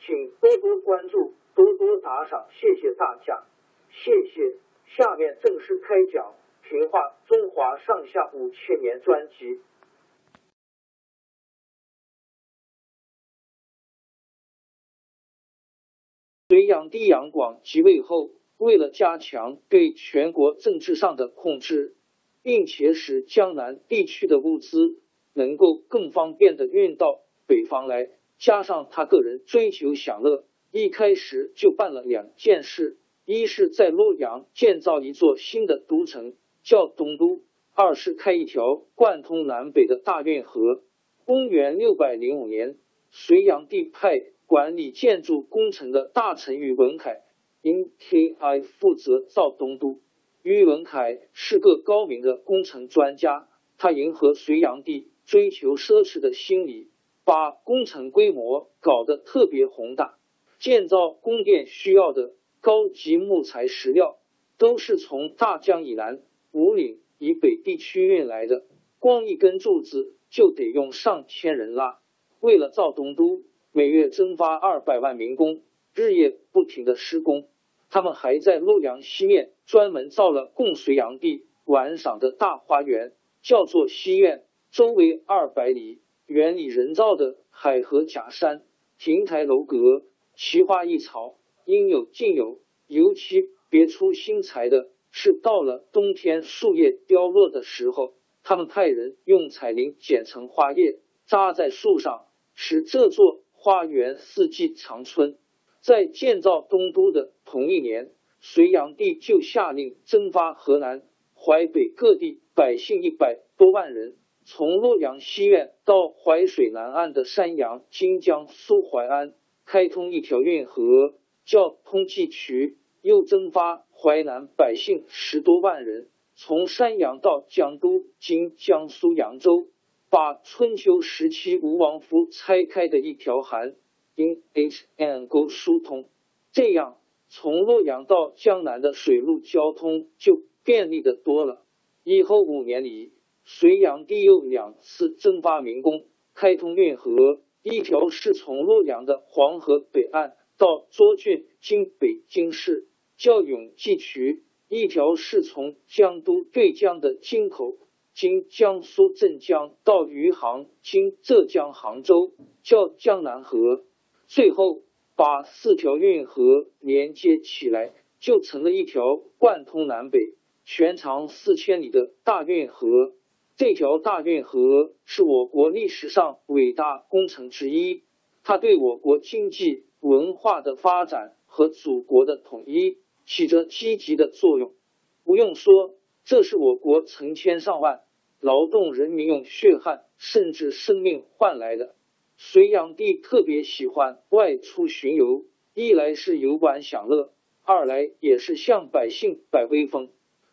请多多关注。多多打赏，谢谢大家，谢谢。下面正式开讲《评话中华上下五千年》专辑。隋炀帝杨广即位后，为了加强对全国政治上的控制，并且使江南地区的物资能够更方便的运到北方来，加上他个人追求享乐。一开始就办了两件事：一是，在洛阳建造一座新的都城，叫东都；二是开一条贯通南北的大运河。公元六百零五年，隋炀帝派管理建筑工程的大臣宇文恺因 K I 负责造东都。宇文恺是个高明的工程专家，他迎合隋炀帝追求奢侈的心理，把工程规模搞得特别宏大。建造宫殿需要的高级木材石料，都是从大江以南、五岭以北地区运来的。光一根柱子就得用上千人拉。为了造东都，每月征发二百万民工，日夜不停的施工。他们还在洛阳西面专门造了供隋炀帝玩赏的大花园，叫做西苑，周围二百里，园里人造的海河假山、亭台楼阁。奇花异草应有尽有，尤其别出心裁的是，到了冬天树叶凋落的时候，他们派人用彩铃剪成花叶，扎在树上，使这座花园四季长春。在建造东都的同一年，隋炀帝就下令征发河南、淮北各地百姓一百多万人，从洛阳西苑到淮水南岸的山阳、金江、苏淮安。开通一条运河，叫通济渠，又征发淮南百姓十多万人，从山阳到江都（今江苏扬州），把春秋时期吴王夫拆开的一条韩因 H N 沟疏通，这样从洛阳到江南的水陆交通就便利的多了。以后五年里，隋炀帝又两次征发民工，开通运河。一条是从洛阳的黄河北岸到涿郡（今北京市）叫永济渠；一条是从江都对江的京口（今江苏镇江）到余杭（今浙江杭州）叫江南河。最后把四条运河连接起来，就成了一条贯通南北、全长四千里的大运河。这条大运河是我国历史上伟大工程之一，它对我国经济文化的发展和祖国的统一起着积极的作用。不用说，这是我国成千上万劳动人民用血汗甚至生命换来的。隋炀帝特别喜欢外出巡游，一来是游玩享乐，二来也是向百姓摆威风。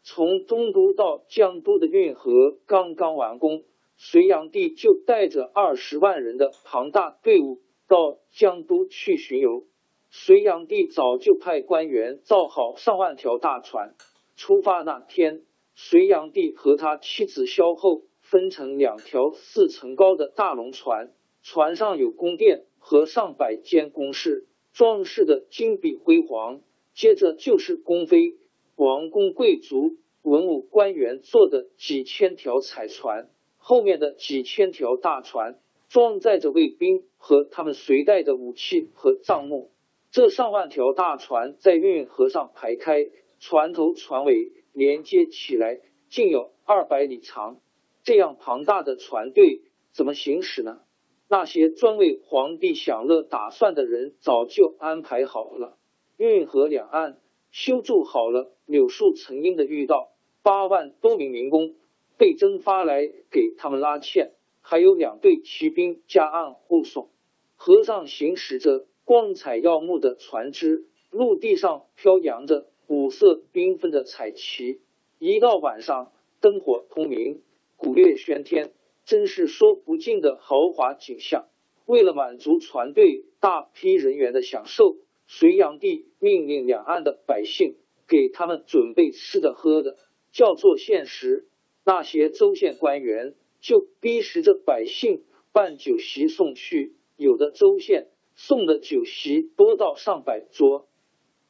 从东都到江都的运河刚刚完工，隋炀帝就带着二十万人的庞大队伍到江都去巡游。隋炀帝早就派官员造好上万条大船，出发那天，隋炀帝和他妻子萧后分成两条四层高的大龙船，船上有宫殿和上百间宫室，装饰的金碧辉煌。接着就是宫妃、王公贵族、文武官员坐的几千条彩船，后面的几千条大船装载着卫兵和他们随带的武器和账目。这上万条大船在运河上排开，船头船尾连接起来，竟有二百里长。这样庞大的船队怎么行驶呢？那些专为皇帝享乐打算的人早就安排好了。运河两岸修筑好了柳树成荫的御道，八万多名民工被征发来给他们拉纤，还有两队骑兵加岸护送。河上行驶着光彩耀目的船只，陆地上飘扬着五色缤纷的彩旗。一到晚上，灯火通明，鼓乐喧天，真是说不尽的豪华景象。为了满足船队大批人员的享受。隋炀帝命令两岸的百姓给他们准备吃的喝的，叫做现食。那些州县官员就逼使着百姓办酒席送去，有的州县送的酒席多到上百桌。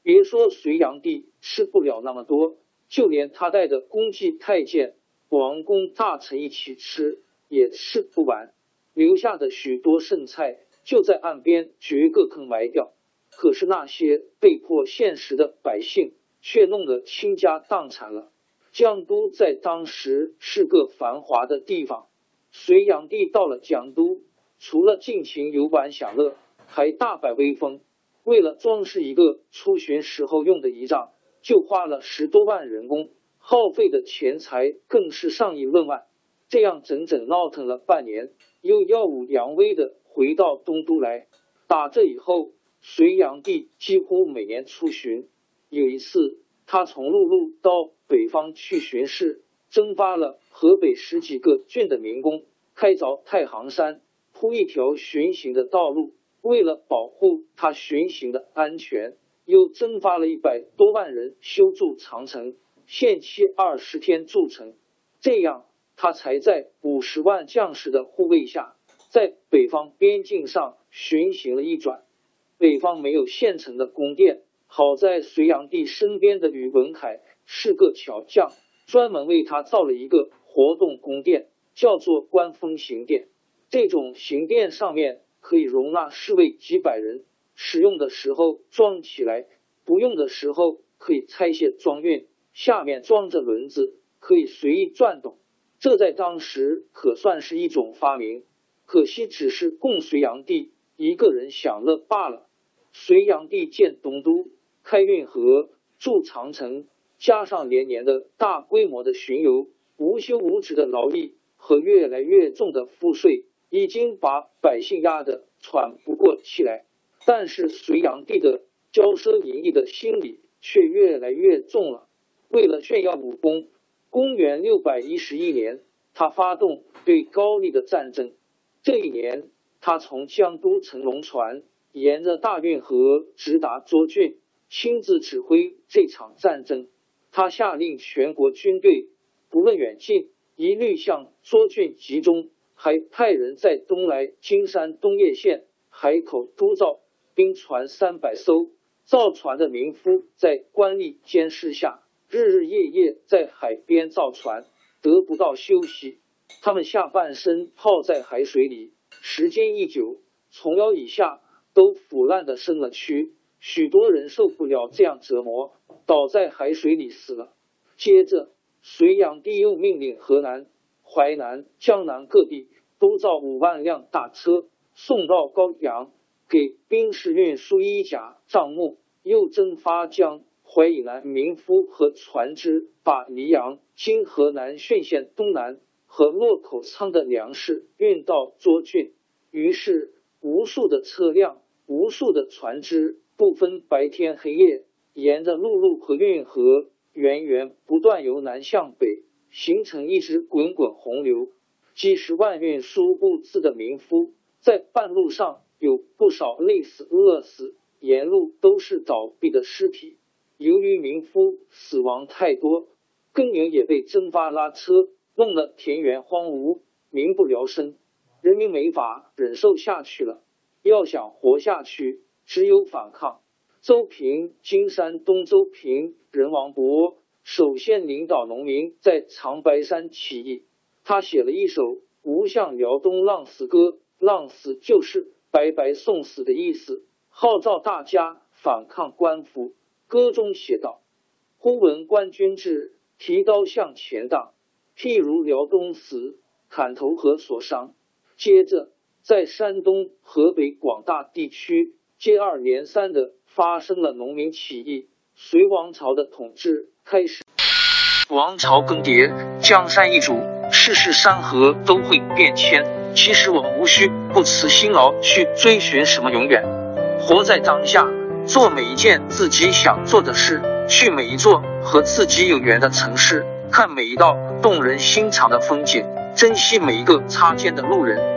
别说隋炀帝吃不了那么多，就连他带的公祭太监、王公大臣一起吃也吃不完，留下的许多剩菜就在岸边掘个坑埋掉。可是那些被迫现实的百姓却弄得倾家荡产了。江都在当时是个繁华的地方。隋炀帝到了江都，除了尽情游玩享乐，还大摆威风。为了装饰一个出巡时候用的仪仗，就花了十多万人工，耗费的钱财更是上亿论万。这样整整闹腾了半年，又耀武扬威的回到东都来。打这以后。隋炀帝几乎每年出巡。有一次，他从陆路到北方去巡视，征发了河北十几个郡的民工，开凿太行山，铺一条巡行的道路。为了保护他巡行的安全，又征发了一百多万人修筑长城，限期二十天筑成。这样，他才在五十万将士的护卫下，在北方边境上巡行了一转。北方没有现成的宫殿，好在隋炀帝身边的宇文恺是个巧匠，专门为他造了一个活动宫殿，叫做观风行殿。这种行殿上面可以容纳侍卫几百人，使用的时候装起来，不用的时候可以拆卸装运，下面装着轮子，可以随意转动。这在当时可算是一种发明，可惜只是供隋炀帝一个人享乐罢了。隋炀帝建东都、开运河、筑长城，加上连年的大规模的巡游、无休无止的劳力和越来越重的赋税，已经把百姓压得喘不过气来。但是隋炀帝的骄奢淫逸的心理却越来越重了。为了炫耀武功，公元六百一十一年，他发动对高丽的战争。这一年，他从江都乘龙船。沿着大运河直达涿郡，亲自指挥这场战争。他下令全国军队不论远近，一律向涿郡集中，还派人在东来金山东叶县海口督造兵船三百艘。造船的民夫在官吏监视下，日日夜夜在海边造船，得不到休息。他们下半身泡在海水里，时间一久，从腰以下。都腐烂的生了蛆，许多人受不了这样折磨，倒在海水里死了。接着，隋炀帝又命令河南、淮南、江南各地都造五万辆大车，送到高阳，给兵士运输衣甲、账目。又征发江淮以南民夫和船只，把黎阳（今河南浚县东南）和洛口仓的粮食运到涿郡。于是，无数的车辆。无数的船只不分白天黑夜，沿着陆路和运河源源不断由南向北，形成一支滚滚洪流。几十万运输物资的民夫在半路上有不少累死、饿死，沿路都是倒闭的尸体。由于民夫死亡太多，耕耘也被蒸发拉车，弄得田园荒芜，民不聊生，人民没法忍受下去了。要想活下去，只有反抗。周平，金山东周平人王伯首先领导农民在长白山起义，他写了一首《无向辽东浪死歌》，浪死就是白白送死的意思，号召大家反抗官府。歌中写道：“忽闻官军至，提刀向前挡。譬如辽东死，砍头何所伤？”接着。在山东、河北广大地区接二连三的发生了农民起义，隋王朝的统治开始。王朝更迭，江山易主，世事山河都会变迁。其实我们无需不辞辛劳去追寻什么永远，活在当下，做每一件自己想做的事，去每一座和自己有缘的城市，看每一道动人心肠的风景，珍惜每一个擦肩的路人。